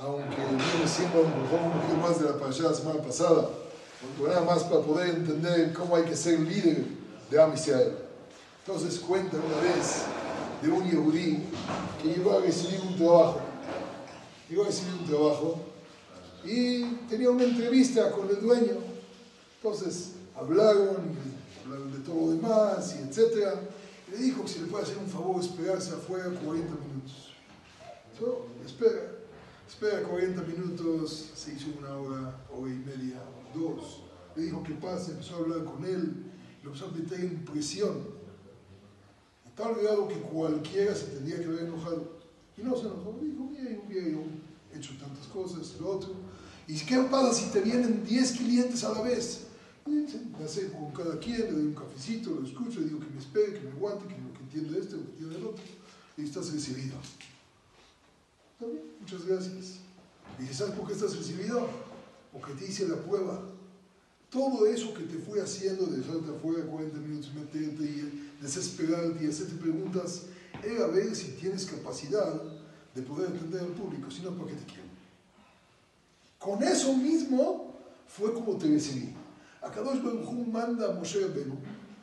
aunque viene siendo un poquito más de la parashá de la semana pasada, nada más para poder entender cómo hay que ser líder de Am Entonces cuenta una vez de un yehudí que llegó a recibir un trabajo. Llegó a recibir un trabajo y tenía una entrevista con el dueño. Entonces hablaron, hablaron de todo lo demás y etcétera. Le dijo que si le puede hacer un favor esperarse afuera 40 minutos. So, espera. Espera 40 minutos, se hizo una hora, hora y media, dos. Le dijo que pase, empezó a hablar con él, le empezó a meter impresión. A tal grado que cualquiera se tendría que haber enojado. Y no se enojó, dijo, bien, bien, he hecho tantas cosas, lo otro. ¿Y qué pasa si te vienen 10 clientes a la vez? Me hace con cada quien, le doy un cafecito, lo escucho, le digo que me espere, que me aguante, que lo que entiende este, lo que entiende el otro. Y estás recibido. Muchas gracias. Y dice, ¿sabes por qué estás recibido? Porque te hice la prueba. Todo eso que te fui haciendo, dejarte afuera 40 minutos, meterte y desesperarte y hacerte preguntas, era ver si tienes capacidad de poder atender al público, si no, ¿para qué te quiero? Con eso mismo fue como te recibí. Akadosh Baruj manda a Moshe Rabbeinu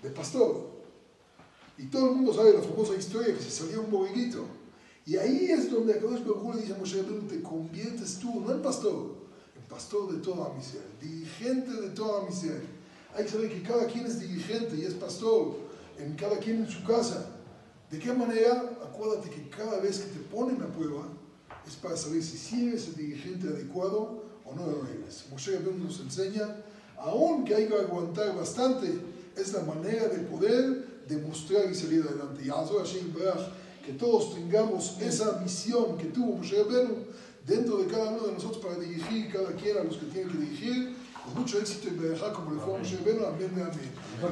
de pastor. Y todo el mundo sabe la famosa historia que se salió un borreguito. Y ahí es donde Akadosh Baruj le dice a Moshe te conviertes tú, no en pastor, en pastor de toda Israel, dirigente de toda Israel. Hay que saber que cada quien es dirigente y es pastor, en cada quien en su casa. ¿De qué manera? Acuérdate que cada vez que te ponen a prueba es para saber si eres el dirigente adecuado o no lo eres. Moshe Rabbeinu nos enseña, aunque hay que aguantar bastante, es la manera de poder demostrar y salir adelante. Y que todos tengamos esa misión que tuvo Moshe Rabbeinu dentro de cada uno de nosotros para dirigir cada quien a los que tienen que dirigir, con mucho éxito y dejar como le fue a Moshe Rabbeinu, amén, amén.